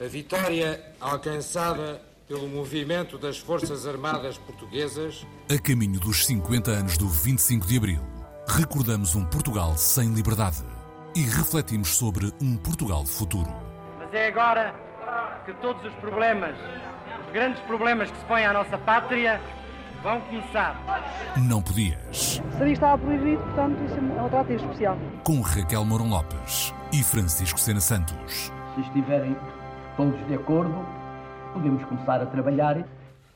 A vitória alcançada pelo movimento das Forças Armadas Portuguesas. A caminho dos 50 anos do 25 de Abril, recordamos um Portugal sem liberdade e refletimos sobre um Portugal futuro. Mas é agora que todos os problemas, os grandes problemas que se põem à nossa pátria, vão começar. Não podias. Seria estava proibido, portanto, isso é um atrativo especial. Com Raquel Mourão Lopes e Francisco Sena Santos. Se estiverem todos de acordo, podemos começar a trabalhar.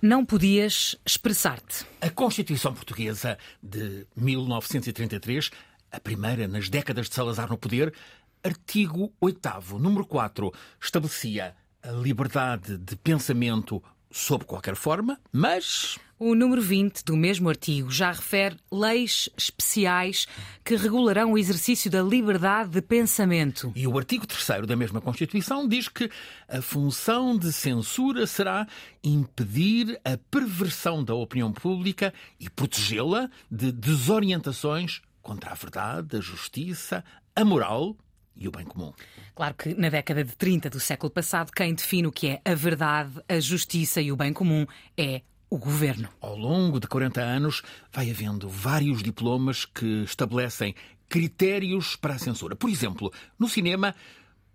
Não podias expressar-te. A Constituição Portuguesa de 1933, a primeira nas décadas de Salazar no poder, artigo 8, número 4, estabelecia a liberdade de pensamento sob qualquer forma, mas. O número 20 do mesmo artigo já refere leis especiais que regularão o exercício da liberdade de pensamento. E o artigo 3 da mesma Constituição diz que a função de censura será impedir a perversão da opinião pública e protegê-la de desorientações contra a verdade, a justiça, a moral e o bem comum. Claro que na década de 30 do século passado, quem define o que é a verdade, a justiça e o bem comum é o governo. Ao longo de 40 anos, vai havendo vários diplomas que estabelecem critérios para a censura. Por exemplo, no cinema,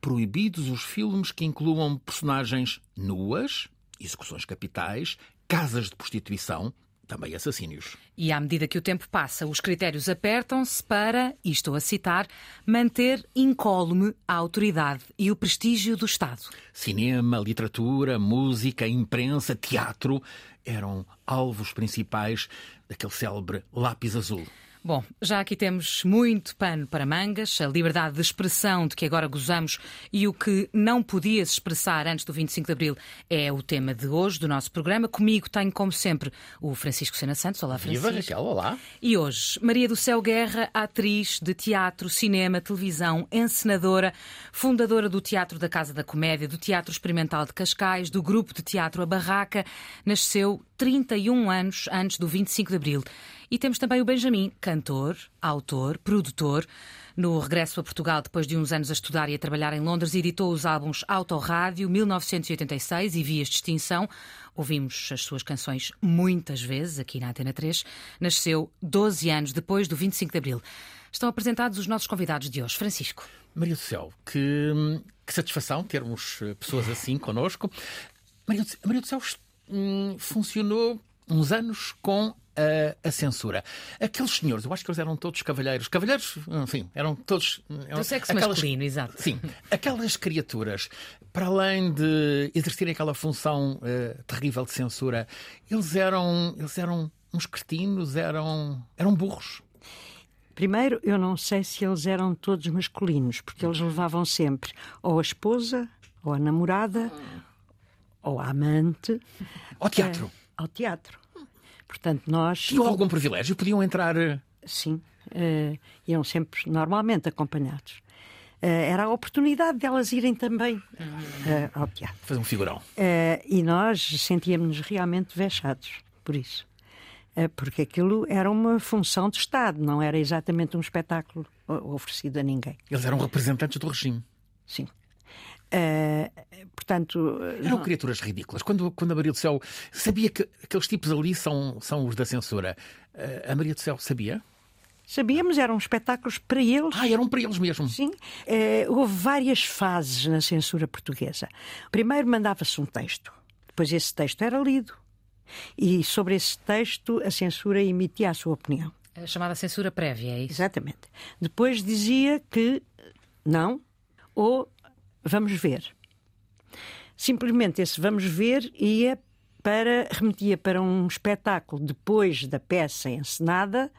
proibidos os filmes que incluam personagens nuas, execuções capitais, casas de prostituição, também assassínios. E à medida que o tempo passa, os critérios apertam-se para, e estou a citar, manter incólume a autoridade e o prestígio do Estado. Cinema, literatura, música, imprensa, teatro eram alvos principais daquele célebre lápis azul. Bom, já aqui temos muito pano para mangas, a liberdade de expressão de que agora gozamos e o que não podias expressar antes do 25 de Abril é o tema de hoje do nosso programa. Comigo tenho, como sempre, o Francisco Sena Santos. Olá, Francisco. Viva, Raquel, olá. E hoje, Maria do Céu Guerra, atriz de teatro, cinema, televisão, encenadora, fundadora do Teatro da Casa da Comédia, do Teatro Experimental de Cascais, do grupo de teatro A Barraca, nasceu 31 anos antes do 25 de Abril. E temos também o Benjamin, cantor, autor, produtor. No regresso a Portugal, depois de uns anos a estudar e a trabalhar em Londres, editou os álbuns Autorádio 1986 e Vias de Extinção. Ouvimos as suas canções muitas vezes aqui na Antena 3. Nasceu 12 anos depois do 25 de Abril. Estão apresentados os nossos convidados de hoje. Francisco. Maria do Céu, que, que satisfação termos eh, pessoas assim connosco. Maria do, Maria do Céu hum, funcionou uns anos com a, a, censura. Aqueles senhores, eu acho que eles eram todos cavalheiros. Cavalheiros, enfim, eram todos. Do sexo aquelas, masculino, exato. Sim. Aquelas criaturas, para além de exercerem aquela função uh, terrível de censura, eles eram, eles eram uns cretinos, eram, eram burros. Primeiro, eu não sei se eles eram todos masculinos, porque eles levavam sempre ou a esposa, ou a namorada, ou a amante. Ao teatro. Uh, ao teatro. Portanto, nós. Tinham algum privilégio? Podiam entrar. Eh, Sim, uh, iam sempre normalmente acompanhados. Uh, era a oportunidade delas irem também uh, ao teatro. Fazer um figurão. e nós sentíamos-nos realmente vexados por isso. porque aquilo era uma função de Estado, não era exatamente um espetáculo oferecido a ninguém. Eles eram representantes do regime. Sim. Uh, portanto. Eram não... criaturas ridículas. Quando, quando a Maria do Céu sabia que aqueles tipos ali são, são os da censura, uh, a Maria do Céu sabia? Sabíamos, eram espetáculos para eles. Ah, eram para eles mesmo. Sim. Uh, houve várias fases na censura portuguesa. Primeiro mandava-se um texto, depois esse texto era lido. E sobre esse texto a censura emitia a sua opinião. A chamada censura prévia, é isso? Exatamente. Depois dizia que não, ou vamos ver. Simplesmente esse vamos ver ia para remetia para um espetáculo depois da peça encenada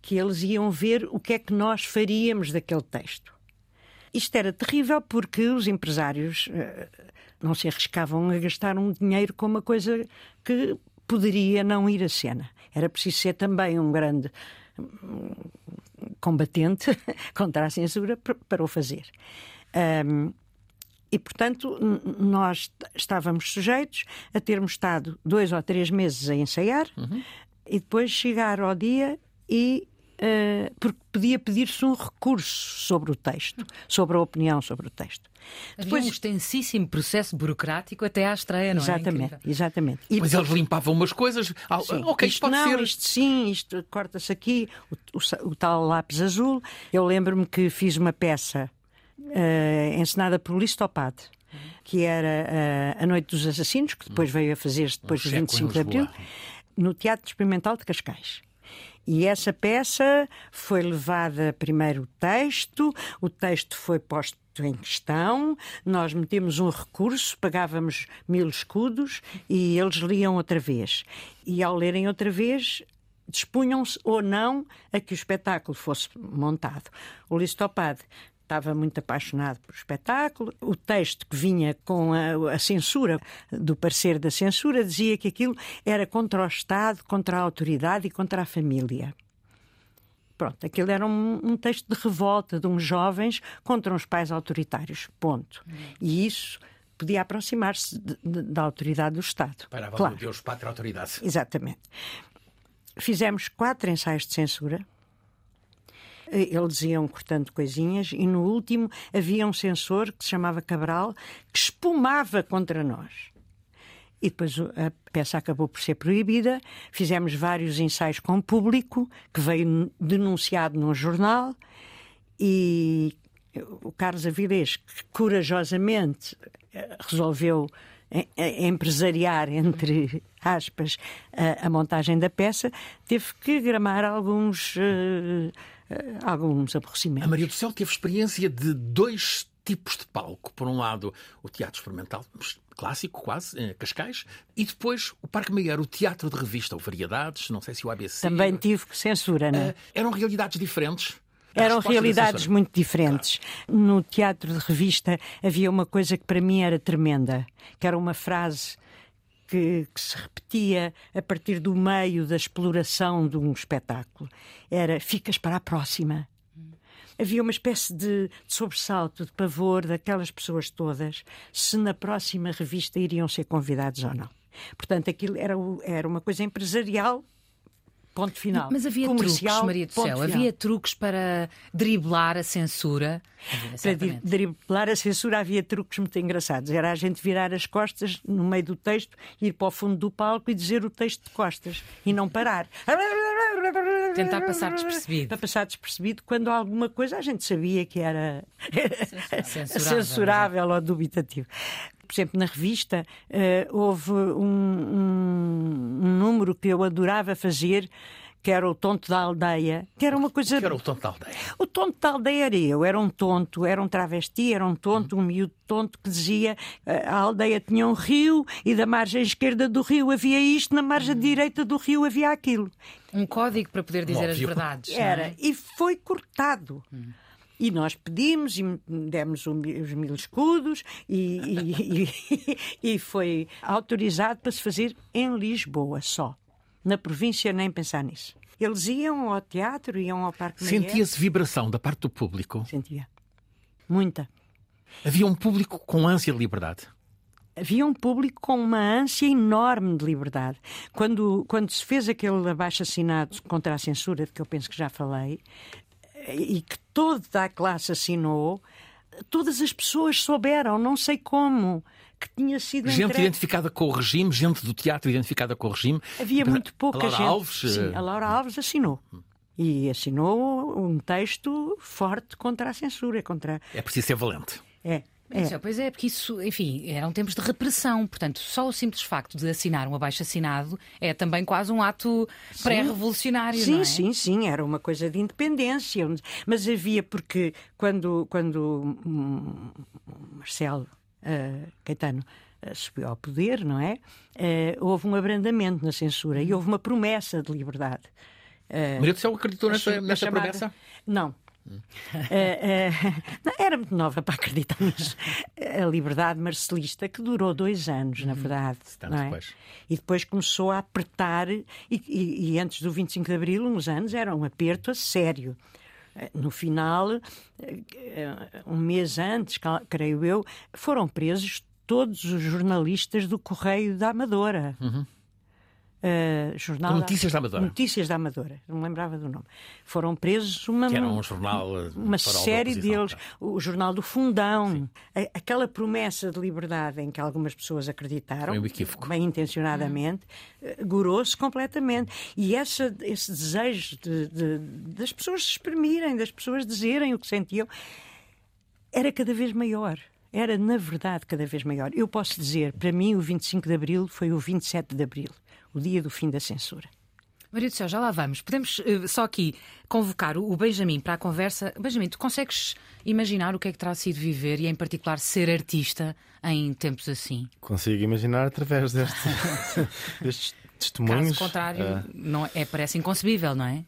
que eles iam ver o que é que nós faríamos daquele texto. Isto era terrível porque os empresários uh, não se arriscavam a gastar um dinheiro com uma coisa que poderia não ir à cena. Era preciso ser também um grande combatente contra a censura para o fazer. Um, e, portanto, nós estávamos sujeitos a termos estado dois ou três meses a ensaiar uhum. e depois chegar ao dia e uh, porque podia pedir-se um recurso sobre o texto, sobre a opinião sobre o texto. Havia Depois, um extensíssimo processo burocrático até à estreia, não exatamente, é? Exatamente, E Mas eles limpavam umas coisas. Ah, sim, ok, isto pode não, ser. Isto sim, isto corta-se aqui, o, o, o, tal lápis azul. Eu lembro-me que fiz uma peça uh, encenada por Listopad que era uh, A Noite dos Assassinos, que depois veio a fazer-se depois do 25 de Abril, no Teatro Experimental de Cascais. E essa peça foi levada primeiro o texto, o texto foi posto em questão, nós metemos um recurso, pagávamos mil escudos e eles liam outra vez. E ao lerem outra vez, dispunham-se ou não a que o espetáculo fosse montado. O Listopad estava muito apaixonado por espetáculo. O texto que vinha com a, a, censura, do parecer da censura, dizia que aquilo era contra o Estado, contra a autoridade e contra a família. Pronto, aquilo era um, um texto de revolta de uns jovens contra uns pais autoritários. Ponto. E isso podia aproximar-se da autoridade do Estado. Para claro. Deus, pátria, autoridade. Exatamente. Fizemos quatro ensaios de censura eles iam cortando coisinhas e no último havia um censor que se chamava Cabral que espumava contra nós. E depois a peça acabou por ser proibida. Fizemos vários ensaios com o público, que veio denunciado num jornal, e o Carlos Avilés, que corajosamente eh, resolveu eh, eh, empresariar, entre aspas, a, a, montagem da peça, teve que gramar alguns uh, eh, alguns aborrecimentos. A Maria do Céu teve experiência de dois tipos de palco. Por um lado, o teatro experimental, clássico quase, em Cascais, e depois o Parque Maior, o teatro de revista, ou Variedades, não sei se o ABC... Também tive censura, não é? Uh, eram realidades diferentes? Eram realidades muito diferentes. Claro. No teatro de revista havia uma coisa que para mim era tremenda, que era uma frase que, que, se repetia a partir do meio da exploração de um espetáculo. Era ficas para a próxima. Havia uma espécie de, de sobressalto, de pavor daquelas pessoas todas, se na próxima revista iriam ser convidados ou não. Ponto, aquilo era, era uma coisa empresarial Ponto final. Mas havia Comercial, truques, Maria do Céu, final. havia truques para driblar a censura. Para driblar a censura havia truques muito engraçados. Era a gente virar as costas no meio do texto, ir para o fundo do palco e dizer o texto de costas e não parar. Tentar passar despercebido. Para passar despercebido quando alguma coisa a gente sabia que era censurável, censurável ou dubitativo por exemplo, na revista, uh, houve um, um, um número que eu adorava fazer que era o tonto da aldeia, que era uma coisa. Que era o tonto da aldeia? O tonto da aldeia era eu, era um tonto, era um travesti, era um tonto, um miúdo tonto que dizia a aldeia tinha um rio e da margem esquerda do rio havia isto, na margem direita do rio havia aquilo. Um código para poder dizer Óbvio. as verdades. Era, é? e foi cortado. Hum. E nós pedimos e demos os mil escudos e, e, e, e foi autorizado para se fazer em Lisboa só. Na província, nem pensar nisso. Eles iam ao teatro, iam ao Parque Sentia-se vibração da parte do público? Sentia. Muita. Havia um público com ânsia de liberdade? havia um público com uma ânsia enorme de liberdade. Quando, quando se fez aquele abaixo-assinado contra a censura, de que eu penso que já falei, e que toda a classe assinou, todas as pessoas souberam, não sei como, que tinha sido gente entregue. identificada com o regime, gente do teatro identificada com o regime. Havia muito pouca a Laura gente. Alves, Sim, a Laura Alves assinou. E assinou um texto forte contra a censura, contra. É preciso ser valente. É. É. Pois é, porque isso, enfim, eram tempos de repressão. Portanto, só o simples facto de assinar um abaixo-assinado é também quase um ato pré-revolucionário. Sim, é? sim, sim. Era uma coisa de independência. Mas havia, porque quando, quando Marcelo uh, Caetano uh, subiu ao poder, não é? Uh, houve um abrandamento na censura e houve uma promessa de liberdade. Uh, Maria do Céu acreditou nessa, nessa chamada... promessa? Não, Uh, uh, era muito nova para acreditar nisso. A liberdade marcelista, que durou dois anos, na uhum. verdade. Uhum. É? Depois. E depois começou a apertar, e, e, e, antes do 25 de Abril, uns anos, era um aperto a sério. Eh, no final, um mês antes, creio eu, foram presos todos os jornalistas do Correio da Amadora. Uhum. Uh, jornal Notícias da Amadora. Notícias da Amadora, não me lembrava do nome. Foram presos uma, que era um jornal uh, uma série deles, tá. o jornal do Fundão, a, aquela promessa de liberdade em que algumas pessoas acreditaram, Foi um equívoco. bem intencionadamente, uh, gorou-se completamente. E essa, esse desejo de, de, das pessoas se exprimirem, das pessoas dizerem o que sentiam, era cada vez maior era, na verdade, cada vez maior. Eu posso dizer, para mim, o 25 de Abril foi o 27 de Abril o dia do fim da censura. Maria do Céu, já lá vamos. Podemos uh, só aqui convocar o Benjamin para a conversa. Benjamin, tu consegues imaginar o que é que terá sido viver e, em particular, ser artista em tempos assim? Consigo imaginar através deste, destes testemunhos. Caso contrário, uh... não, é, parece inconcebível, não é?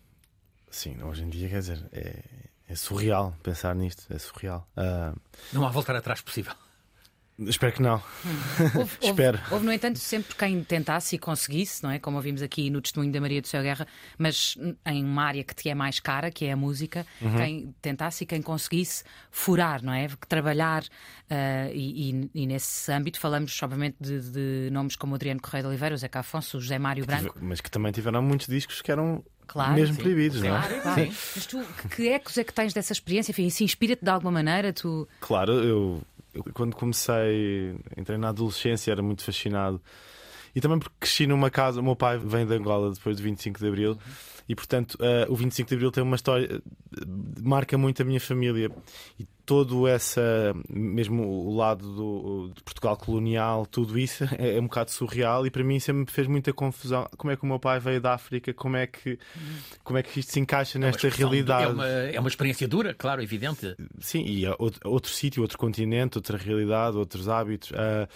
Sim, hoje em dia, quer dizer, é, é surreal pensar nisto. É surreal. Uh... Não há voltar atrás possível. Espero que não. Hum. Houve, Espero. Houve, houve, no entanto, sempre quem tentasse e conseguisse, não é? Como ouvimos aqui no testemunho da Maria do Céu Guerra, mas em uma área que te é mais cara, que é a música, uhum. quem tentasse e quem conseguisse furar, não é? Trabalhar. Uh, e, e, e, nesse âmbito falamos, obviamente, de, de, nomes como Adriano Correia de Oliveira, o Zeca Afonso, o José Mário Branco. Mas que também tiveram muitos discos que eram Claro, mesmo sim. proibidos, claro, não é? Claro. Mas tu, que ecos é que tens dessa experiência? Enfim, isso inspira-te de alguma maneira? Tu... Claro, eu eu, quando comecei, entrei na adolescência, era muito fascinado. E também porque cresci numa casa, o meu pai vem de Angola depois do 25 de Abril, e portanto uh, o 25 de Abril tem uma história, marca muito a minha família. E todo essa, mesmo o lado do, de Portugal colonial, tudo isso é, é, um bocado surreal e para mim sempre me fez muita confusão. Como é que o meu pai veio da África? Como é que, como é que isto se encaixa nesta é realidade? É uma, é uma experiência dura, claro, evidente. Sim, e outro, outro sítio, outro continente, outra realidade, outros hábitos. Uh,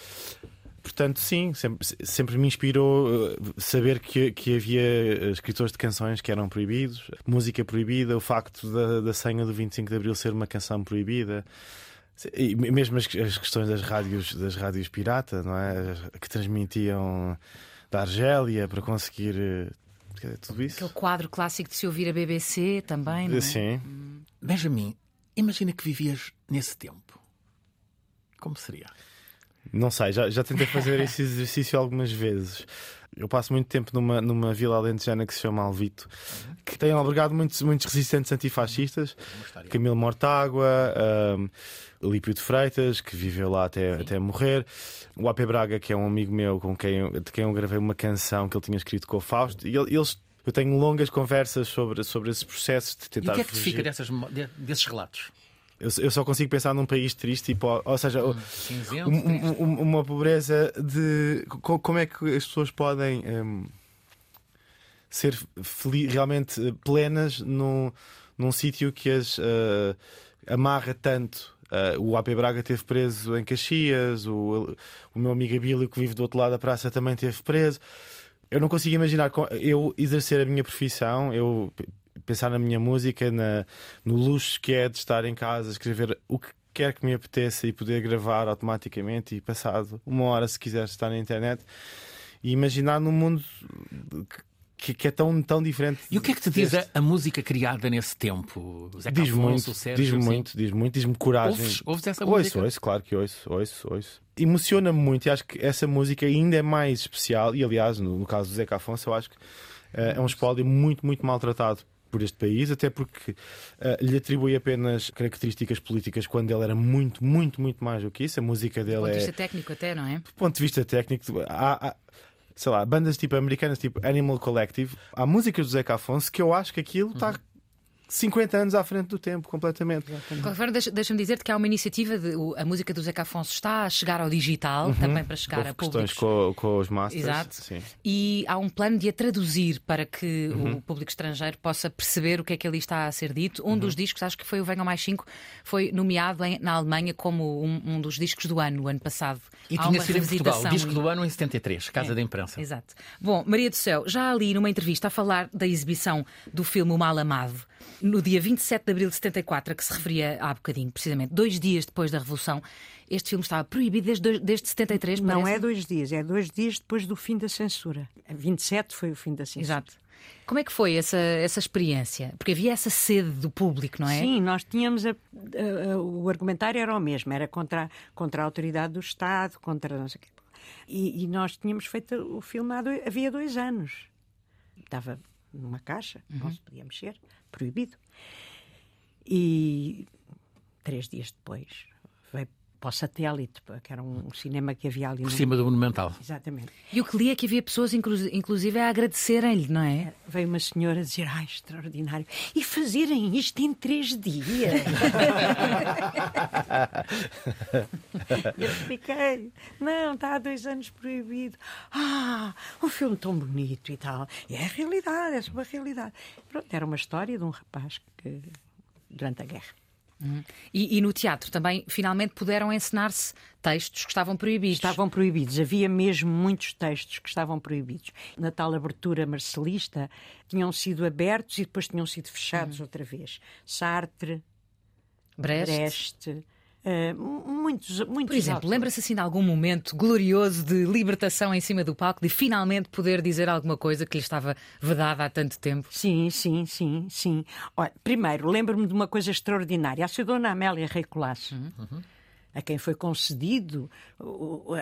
Portanto, sim, sempre, sempre me inspirou saber que, que havia escritores de canções que eram proibidos, música proibida, o facto da, da senha do 25 de Abril ser uma canção proibida. E mesmo as, as questões das rádios, das rádios pirata, não é? Que transmitiam da Argélia para conseguir tudo isso. Aquele quadro clássico de se ouvir a BBC também, não é? Sim. Benjamin, imagina que vivias nesse tempo. Como seria? Não sei, já, já tentei fazer esse exercício algumas vezes. Eu passo muito tempo numa, numa vila alentejana que se chama Alvito, que tem albergado muitos, muitos resistentes antifascistas. Camilo Mortágua, um, Lípio de Freitas, que viveu lá até, até morrer. O AP Braga, que é um amigo meu com quem, de quem eu gravei uma canção que ele tinha escrito com o Fausto. E eles eu tenho longas conversas sobre, sobre esses processos de tentar. E o que é que te fica dessas, desses relatos? Eu, eu, só consigo pensar num país triste, tipo, ou seja, Cinzento, um, um, uma pobreza de. Como é que as pessoas podem um, ser realmente plenas num, num sítio que as uh, amarra tanto? Uh, o AP Braga teve preso em Caxias, o, o meu amigo Abílio, que vive do outro lado da praça, também teve preso. Eu não consigo imaginar eu exercer a minha profissão, eu pensar na minha música, na, no luxo que é de estar em casa, escrever o que quer que me apeteça e poder gravar automaticamente e passado uma hora, se quiser, estar na internet e imaginar num mundo que, que, é tão, tão diferente. E o que é que te diz a, a, música criada nesse tempo? Diz muito, diz muito, diz muito, diz-me coragem. Ouves, ouves essa ouço, música? Ouço, claro que ouço, ouço, ouço. Emociona-me muito e acho que essa música ainda é mais especial. E aliás, no, no caso do Zeca Afonso, eu acho que uh, é um espólio muito, muito maltratado por este país, até porque uh, lhe atribui apenas características políticas quando ele era muito, muito, muito mais do que isso. A música dele do ponto de é. vista técnico, até, não é? Do ponto de vista técnico, há, há, sei lá, bandas tipo americanas, tipo Animal Collective, há músicas do Zeca Afonso que eu acho que aquilo está. Uhum. 50 anos à frente do tempo, completamente. Deixa-me deixa dizer-te que há uma iniciativa de a música do Zeca Afonso está a chegar ao digital, uhum. também para chegar Houve a públicos. com, com os masters. Exato. Sim. E há um plano de a traduzir para que uhum. o público estrangeiro possa perceber o que é que ali está a ser dito. Um uhum. dos discos, acho que foi o Venham Mais 5, foi nomeado em, na Alemanha como um, um, dos discos do ano, o ano passado. E há tinha sido em Portugal, o disco do ano em 73, Casa é. da Imprensa. Exato. Bom, Maria do Céu, já ali numa entrevista a falar da exibição do filme O Mal Amado, no dia 27 de abril de 74, a que se referia há bocadinho, precisamente, dois dias depois da Revolução, este filme estava proibido desde, desde 73, Não parece? é dois dias, é dois dias depois do fim da censura. 27 foi o fim da censura. Exato. Como é que foi essa, essa experiência? Porque havia essa sede do público, não é? Sim, nós tínhamos. A, a, a, o argumentário era o mesmo, era contra, contra a autoridade do Estado, contra. Não sei o quê. E, e nós tínhamos feito o filme há dois, havia dois anos. Estava numa caixa, não se podia mexer, proibido. E três dias depois para o satélite, que era um cinema que havia ali Por no- cima do Monumental. Exatamente. E o que li é que havia pessoas, inclu- inclusive, a agradecerem-lhe, não é? Veio uma senhora dizer, ai, extraordinário. E fazerem isto em três dias. Eu expliquei. Não, está há dois anos proibido. Ah, um filme tão bonito e tal. E é a realidade, é sobre a realidade. Pronto, era uma história de um rapaz que, durante a guerra. E, e no teatro também, finalmente, puderam encenar-se textos que estavam proibidos. Estavam proibidos. Havia mesmo muitos textos que estavam proibidos. Na tal abertura marcelista, tinham sido abertos e depois tinham sido fechados outra vez. Sartre, Brecht. Brecht, eh, muitos, muitos Por exemplo, lembra-se assim de algum momento glorioso de libertação em cima do palco, de finalmente poder dizer alguma coisa que lhe estava vedada há tanto tempo? Sim, sim, sim, sim. Olha, primeiro, lembro-me de uma coisa extraordinária. A sua dona Amélia Rei Colasso, a quem foi concedido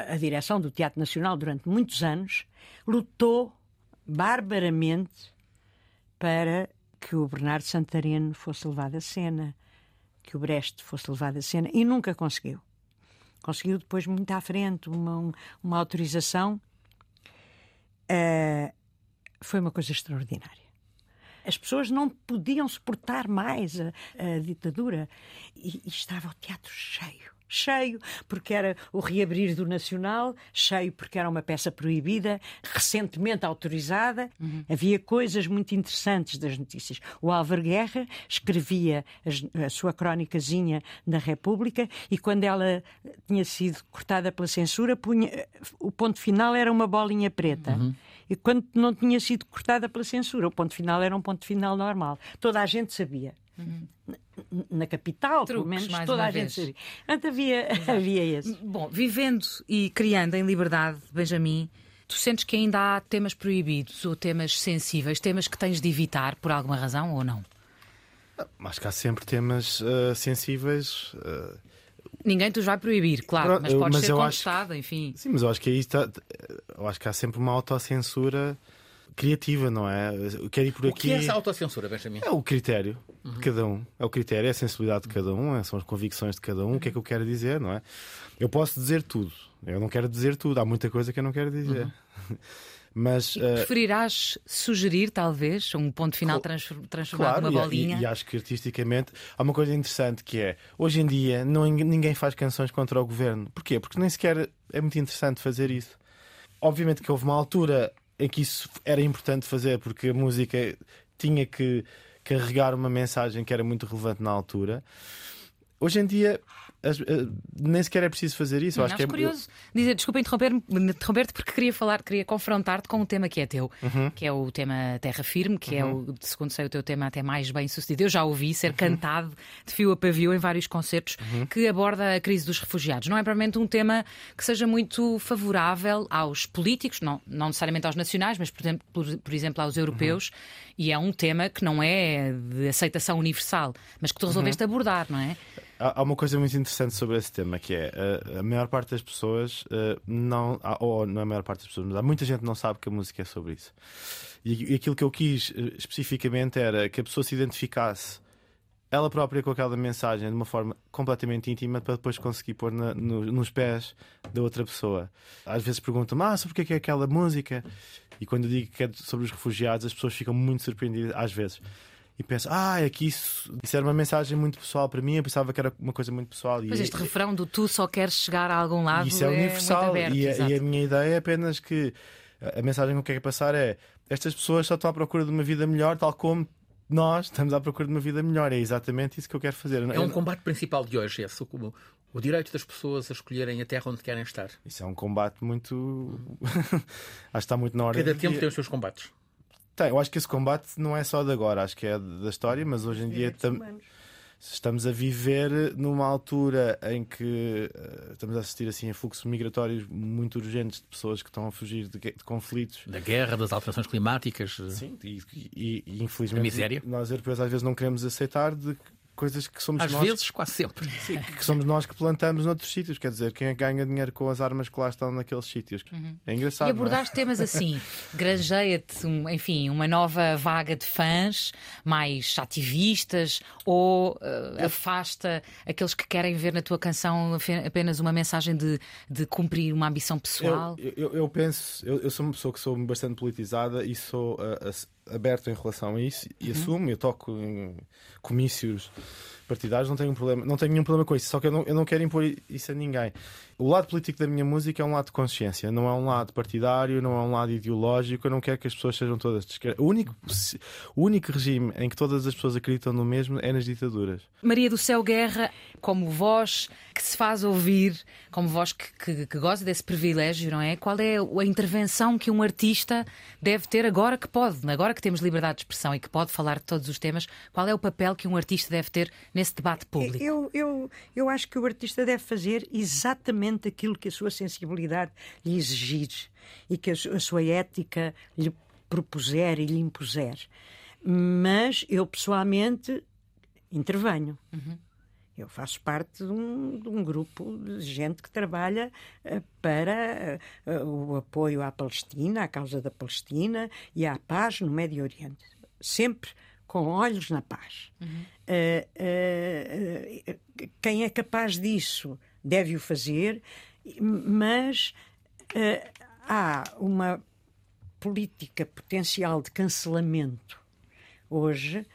a direção do Teatro Nacional durante muitos anos, lutou barbaramente para que o Bernardo Santareno fosse levado a cena, que o Brecht fosse levado a cena, e nunca conseguiu. Conseguiu depois, muito à frente, uma, uma autorização. Eh, foi uma coisa extraordinária. As pessoas não podiam suportar mais a, a ditadura e, e estava o teatro cheio. Cheio, porque era o reabrir do Nacional, cheio porque era uma peça proibida, recentemente autorizada. Havia coisas muito interessantes das notícias. O Álvaro Guerra escrevia a sua crónicazinha da República e quando ela tinha sido cortada pela censura, punha- o ponto final era uma bolinha preta. E quando não tinha sido cortada pela censura, o ponto final era um ponto final normal. Toda a gente sabia. Na, na capital, pelo Truques, menos, mais toda uma a gente vez. sabia. Portanto, havia, havia esse. Bom, vivendo e criando em liberdade, Benjamin, tu sentes que ainda há temas proibidos ou temas sensíveis, temas que tens de evitar por alguma razão ou não? Acho que há sempre temas ah, sensíveis. ah, Ninguém te os vai proibir, claro, mas pode mas ser contestado, enfim. Sim, mas eu acho que aí está. Eu acho que há sempre uma autocensura criativa, não é? Eu quero ir por O aqui. que é essa autocensura, Benjamin? É o critério de cada um. É o critério, é a sensibilidade de cada um, é- são as convicções de cada um, o que é que eu quero dizer, não é? Eu posso dizer tudo. Eu não quero dizer tudo. Há muita coisa que eu não quero dizer. Mas. E eh, preferirás sugerir, talvez, um ponto final trans- transformado numa e- bolinha? E, e acho que artisticamente há uma coisa interessante que é hoje em dia não, ninguém faz canções contra o governo. Porquê? Porque nem sequer é muito interessante fazer isso. Obviamente que houve uma altura em que isso era importante fazer porque a música tinha que carregar uma mensagem que era muito relevante na altura. Hoje em dia as- eh, nem sequer é preciso fazer isso. Eu Não, acho que é curioso. Dizer, desculpa interromper-me, interromper-te porque queria falar, queria confrontar-te com um tema que é teu, Uhum. que é o tema Terra Firme, que é o, segundo sei, o teu tema até mais bem sucedido. Eu já ouvi ser Uhum. cantado de fio a pavio em vários concertos que aborda a crise dos refugiados. Não é propriamente um tema que seja muito favorável aos políticos, não, não necessariamente aos nacionais, mas por exemplo, por, por exemplo aos europeus, Uhum. e é um tema que não é de aceitação universal, mas que tu resolveste Uhum. abordar, não é? Há uma coisa muito interessante sobre esse tema que é a, a maior parte das pessoas uh, não, ou não é a maior parte das pessoas, mas há muita gente não sabe que a música é sobre isso. E, aquilo que eu quis uh, especificamente era que a pessoa se identificasse ela própria com aquela mensagem de uma forma completamente íntima para depois conseguir pôr na- no- nos pés da outra pessoa. Às vezes perguntam-me, ah, sobre o que é é aquela música? E quando eu digo que é sobre os refugiados, as pessoas ficam muito surpreendidas, às vezes. E pensam, ah, é que isso, isso era uma mensagem muito pessoal para mim, eu pensava que era uma coisa muito pessoal. Mas e, este refrão do tu só queres chegar a algum lado e isso é universal. muito aberto. e, a, e a minha ideia é apenas que a mensagem que eu quero passar é estas pessoas só estão à procura de uma vida melhor, tal como nós estamos à procura de uma vida melhor. É exatamente isso que eu quero fazer. É um combate principal de hoje, esse, o, o direito das pessoas a escolherem a terra onde querem estar. Isso é um combate muito. acho que está muito na hora Cada tempo tem os seus combates. Tem, eu acho que esse combate não é só de agora, acho que é da história, mas hoje em dia tam- estamos a viver numa altura em que eh, estamos a assistir assim a fluxos migratórios muito urgentes de pessoas que estão a fugir de, de conflitos. Da guerra, das alterações climáticas. Sim, e, e- e, infelizmente A miséria. nós europeus às vezes não queremos aceitar de coisas que somos Às nós. vezes, quase sempre. Sim, que somos nós que plantamos noutros sítios. Quer dizer, quem é que ganha dinheiro com as armas que lá estão naqueles sítios? É engraçado. E é? abordaste temas assim, granjeia-te, um, enfim, uma nova vaga de fãs mais ativistas ou eh, afasta aqueles que querem ver na tua canção apenas uma mensagem de, de cumprir uma ambição pessoal? Eu, eu, eu penso, eu, eu sou uma pessoa que sou bastante politizada e sou ah, as- aberto em relação a isso e assumo, eu toco em comícios partidários, não tenho um problema, não tenho nenhum problema com isso, só que eu não, eu não quero impor isso a ninguém. O lado político da minha música é um lado de consciência, não é um lado partidário, não é um lado ideológico, eu não quero que as pessoas sejam todas de esquerda. O único, o único regime em que todas as pessoas acreditam no mesmo é nas ditaduras. Maria do Céu Guerra, como voz que se faz ouvir, como voz que, que, que goza desse privilégio, não é? Qual é a intervenção que um artista deve ter agora que pode, agora que temos liberdade de expressão e que pode falar de todos os temas, qual é o papel que um artista deve ter nesse debate público? Eu, eu, eu acho que o artista deve fazer exatamente aquilo que a sua sensibilidade lhe exigir e que a su- a sua ética lhe propuser e lhe impuser. Mas eu, pessoalmente, intervenho. Eu faço parte de um, de um grupo de gente que trabalha eh, para eh, o apoio à Palestina, à causa da Palestina e à paz no Médio Oriente. Sempre com olhos na paz. Eh, eh, eh, quem é capaz disso deve o fazer, mas eh, há uma política potencial de cancelamento hoje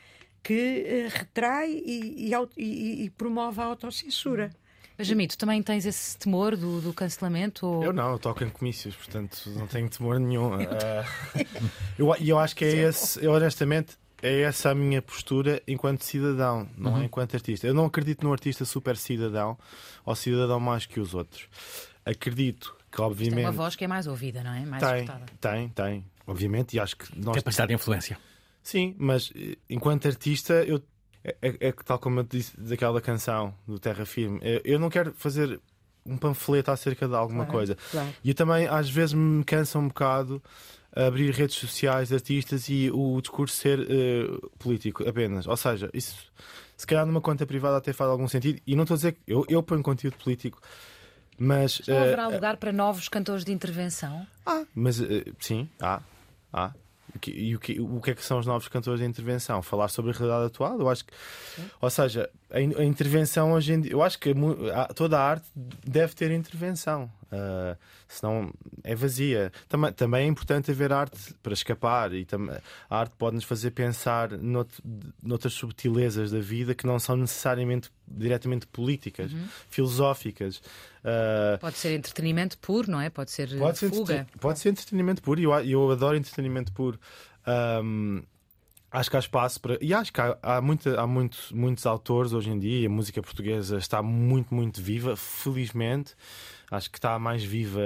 que eh, retrai e, e e- e promove a autocensura. Benjamin, tu também tens esse temor do, do cancelamento? Ou... Eu não, eu toco em comícios, portanto não tenho temor nenhum. Eu, e eu acho que é esse, eu honestamente, é essa a minha postura enquanto cidadão, não é enquanto artista. Eu não acredito num artista super cidadão ou cidadão mais que os outros. Acredito que, Tem obviamente. uma voz que é mais ouvida, não é? Mais tem, escutada. tem, tem, obviamente, e acho que nós Capacidade de influência. Sim, mas eh, enquanto artista, eu, é, é- é que tal como eu disse daquela canção do Terra Firme, eu, eu não quero fazer um panfleto acerca de alguma coisa. claro. E eu também, às vezes, me cansa um bocado abrir redes sociais de artistas e o discurso ser eh, político apenas. Ou seja, isso se calhar numa conta privada até faz algum sentido. E não estou a dizer que eu, eu ponho conteúdo político, mas. Não eh, haverá lugar para novos cantores de intervenção? ah, mas eh, sim, há. há. O que- E o que, o que é que são os novos cantores de intervenção? Falar sobre a realidade atual? Eu acho que. Ou seja, a, a intervenção hoje em dia. Eu acho que a- toda a arte deve ter intervenção. Ah, senão é vazia. Também, também é importante haver arte para escapar. E a arte pode nos fazer pensar nout, noutras subtilezas da vida que não são necessariamente diretamente políticas, filosóficas. Ah, Pode ser entretenimento puro, não é? Pode ser, Pode ser, fuga. pode ser entretenimento puro e eu, eu adoro entretenimento puro. Ahm, acho que há espaço para. E acho que há, há, muita- há muito- muitos autores hoje em dia. A música portuguesa está muito, muito viva, felizmente. Acho que está mais viva.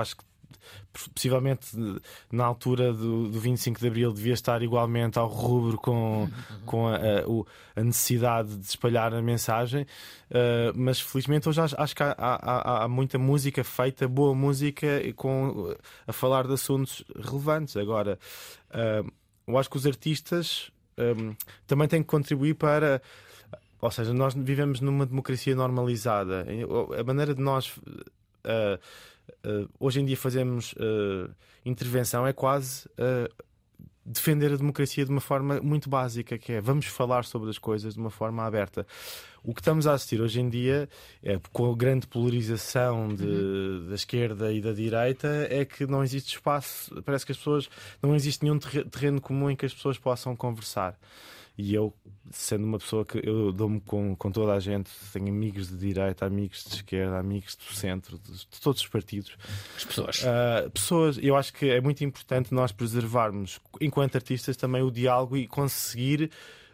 Acho que possivelmente na altura do, do 25 de Abril devia estar igualmente ao rubro com, com a, a- a necessidade de espalhar a mensagem, Uh, mas felizmente hoje acho, acho que há, há- há- muita música feita, boa música com, a falar de assuntos relevantes. Agora, uh, eu acho que os artistas um, também têm que contribuir para. Ou seja, nós vivemos numa democracia normalizada. A maneira de nós uh, uh, hoje em dia fazemos uh, intervenção é quase defender a democracia de uma forma muito básica, que é vamos falar sobre as coisas de uma forma aberta. O que estamos a assistir hoje em dia, é, com a grande polarização de- da esquerda e da direita, é que não existe espaço, parece que as pessoas, não existe nenhum terre- terreno comum em que as pessoas possam conversar. E eu, sendo uma pessoa que eu dou-me com, com toda a gente, tenho amigos de direita, amigos de esquerda, amigos do centro, de, de todos os partidos. As pessoas. Uh, pessoas, eu acho que é muito importante nós preservarmos, enquanto artistas, também o diálogo e conseguir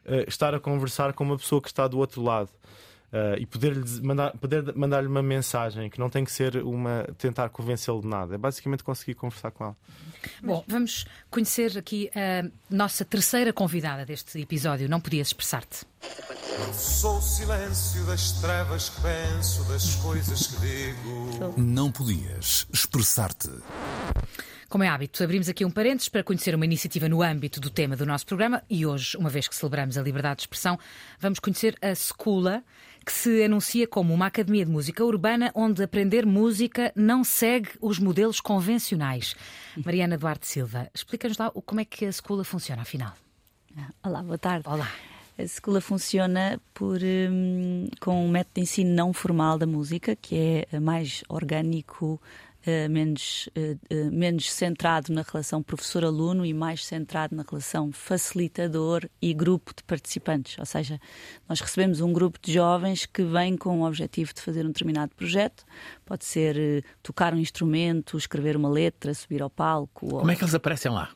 uh, estar a conversar com uma pessoa que está do outro lado. Uh, e poder, mandar, poder mandar-lhe uma mensagem que não tem que ser uma tentar convencê-lo de nada, é basicamente conseguir conversar com ela. Bom, vamos conhecer aqui a nossa terceira convidada deste episódio. Não podias expressar-te. Sou o silêncio das trevas que penso, das coisas que digo. Não podias expressar-te. Como é hábito, abrimos aqui um parênteses para conhecer uma iniciativa no âmbito do tema do nosso programa e hoje, uma vez que celebramos a liberdade de expressão, vamos conhecer a Secula, que se anuncia como uma academia de música urbana onde aprender música não segue os modelos convencionais. Mariana Duarte Silva, explica-nos lá como é que a Secula funciona, afinal. Olá, boa tarde. Olá. A escola funciona por, um, com um método de ensino não formal da música, que é mais orgânico, menos, uh, uh, menos centrado na relação professor-aluno e mais centrado na relação facilitador e grupo de participantes. Ou seja, nós recebemos um grupo de jovens que vem com o objetivo de fazer um determinado projeto. Pode ser tocar um instrumento, escrever uma letra, subir ao palco. Como é que eles aparecem lá?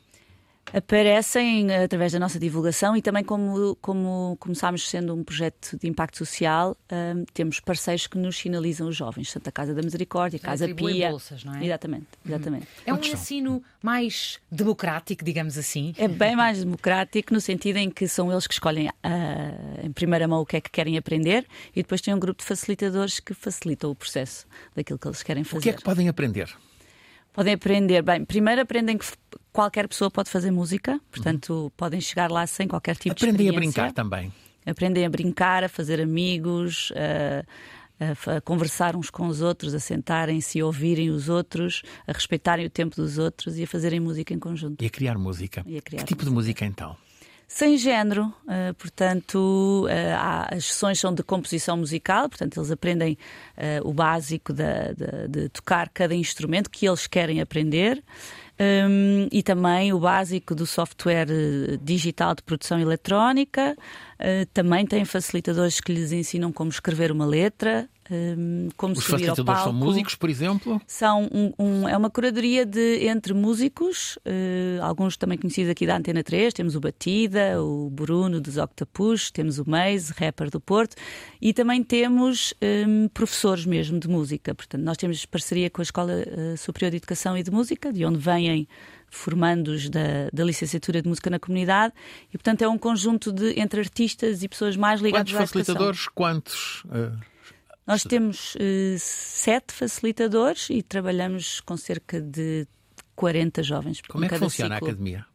Aparecem eh, através da nossa divulgação e também como, como começámos sendo um projeto de impacto social, um, ehm, temos parceiros que nos sinalizam os jovens, Santa Casa da Misericórdia, Já Casa Pia. bolsas, não é? Exatamente, exatamente. Uhum. É um ensino mais democrático, digamos assim? É bem mais democrático no sentido em que são eles que escolhem uh, em primeira mão o que é que querem aprender e depois tem um grupo de facilitadores que facilitam o processo daquilo que eles querem fazer. O que é que podem aprender? Podem aprender, bem, primeiro aprendem que qualquer pessoa pode fazer música, portanto uhum. podem chegar lá sem qualquer tipo aprendem de experiência. Aprendem a brincar também. Aprendem a brincar, a fazer amigos, a, a, a conversar uns com os outros, a sentarem-se, a ouvirem os outros, a respeitarem o tempo dos outros e a fazerem música em conjunto. E a criar música. A criar que tipo de música então? Sem género, uh, portanto, uh, há, as sessões são de composição musical, portanto, eles aprendem uh, o básico de, tocar cada instrumento que eles querem aprender. Um, e também o básico do software digital de produção eletrónica. também tem facilitadores que lhes ensinam como escrever uma letra, um, como Os palco. são músicos, por exemplo? São um, um, é uma curadoria de, entre músicos, uh, alguns também conhecidos aqui da Antena 3. Temos o Batida, o Bruno dos Octopus, temos o Meise, rapper do Porto, e também temos hum, professores mesmo de música. Portanto, nós temos parceria com a Escola uh, Superior de Educação e de Música, de onde vêm formandos da, da licenciatura de música na comunidade e portanto é um conjunto de entre artistas e pessoas mais ligadas quantos à facilitadores quantos uh... Nós temos uh, sete facilitadores e trabalhamos com cerca de 40 jovens. Como é que funciona ciclo. a academia?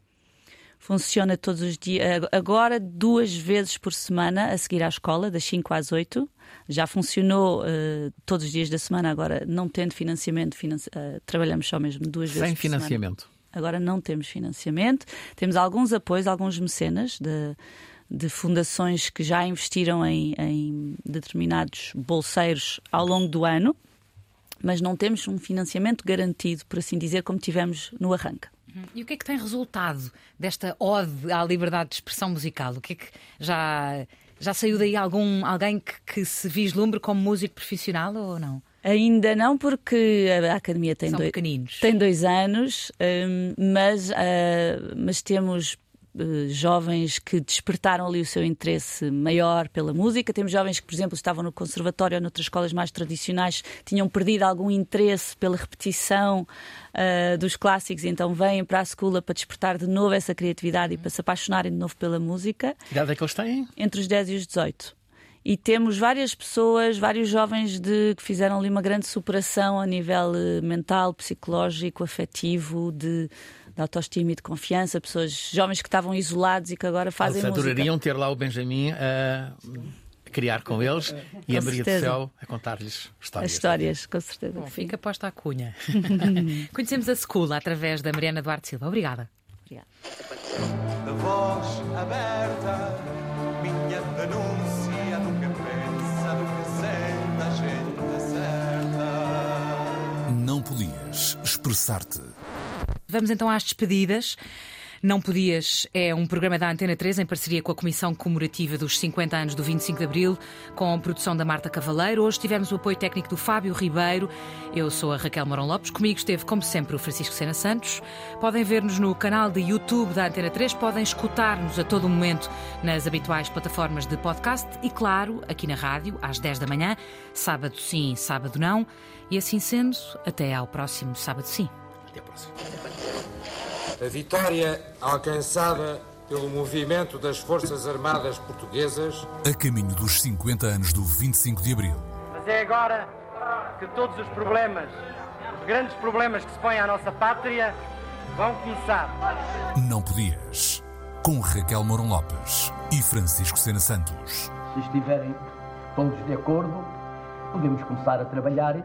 Funciona todos os dias, agora duas vezes por semana a seguir à escola, das 5 às 8. Já funcionou uh, todos os dias da semana, agora não tendo financiamento, financi uh, trabalhamos só mesmo duas vezes Sem financiamento. Semana. Agora não temos financiamento. Temos alguns apoios, alguns mecenas de, de fundações que já investiram em, em determinados bolseiros ao longo do ano, mas não temos um financiamento garantido, por assim dizer, como tivemos no arranque. Uhum. E o que é que tem resultado desta ode à liberdade de expressão musical? O que é que já, já saiu daí algum, alguém que, que se vislumbre como músico profissional ou não? Ainda não, porque a academia tem, dois, tem dois anos, hum, mas, uh, mas temos jovens que despertaram ali o seu interesse maior pela música. Temos jovens que, por exemplo, estavam no conservatório ou noutras escolas mais tradicionais, tinham perdido algum interesse pela repetição uh, dos clássicos e então vêm para a escola para despertar de novo essa criatividade e para se apaixonarem de novo pela música. Que idade é que eles têm? Entre os 10 e os 18 e temos várias pessoas, vários jovens de, que fizeram ali uma grande superação a nível eh, mental, psicológico, afetivo, de de autoestima e de confiança, pessoas jovens que estavam isolados e que agora fazem eles música. adorariam ter lá o Benjamin a criar com eles e a Maria certeza. do Céu a contar-lhes histórias. As histórias, com certeza. Bom, fica posta a cunha. Conhecemos a Secula através da Mariana Duarte Silva. Obrigada. Obrigada. De voz aberta, minha denúncia do que pensa, do que sente a gente certa. Não podias expressar-te. Vamos então às despedidas. Não Podias é um programa da Antena 3 em parceria com a Comissão Comemorativa dos 50 anos do 25 de Abril, com a produção da Marta Cavaleiro. Hoje tivemos o apoio técnico do Fábio Ribeiro. Eu sou a Raquel Morão Lopes. Comigo esteve, como sempre, o Francisco Sena Santos. Podem ver-nos no canal de YouTube da Antena 3, podem escutar-nos a todo momento nas habituais plataformas de podcast e, claro, aqui na rádio, às 10 da manhã, sábado sim, sábado não. E assim sendo, até ao próximo sábado sim. Até a próxima. A vitória alcançada pelo movimento das Forças Armadas Portuguesas. A caminho dos 50 anos do 25 de Abril. Mas é agora que todos os problemas, os grandes problemas que se põem à nossa pátria, vão começar. Não podias. Com Raquel Mourão Lopes e Francisco Sena Santos. Se estiverem todos de acordo, podemos começar a trabalhar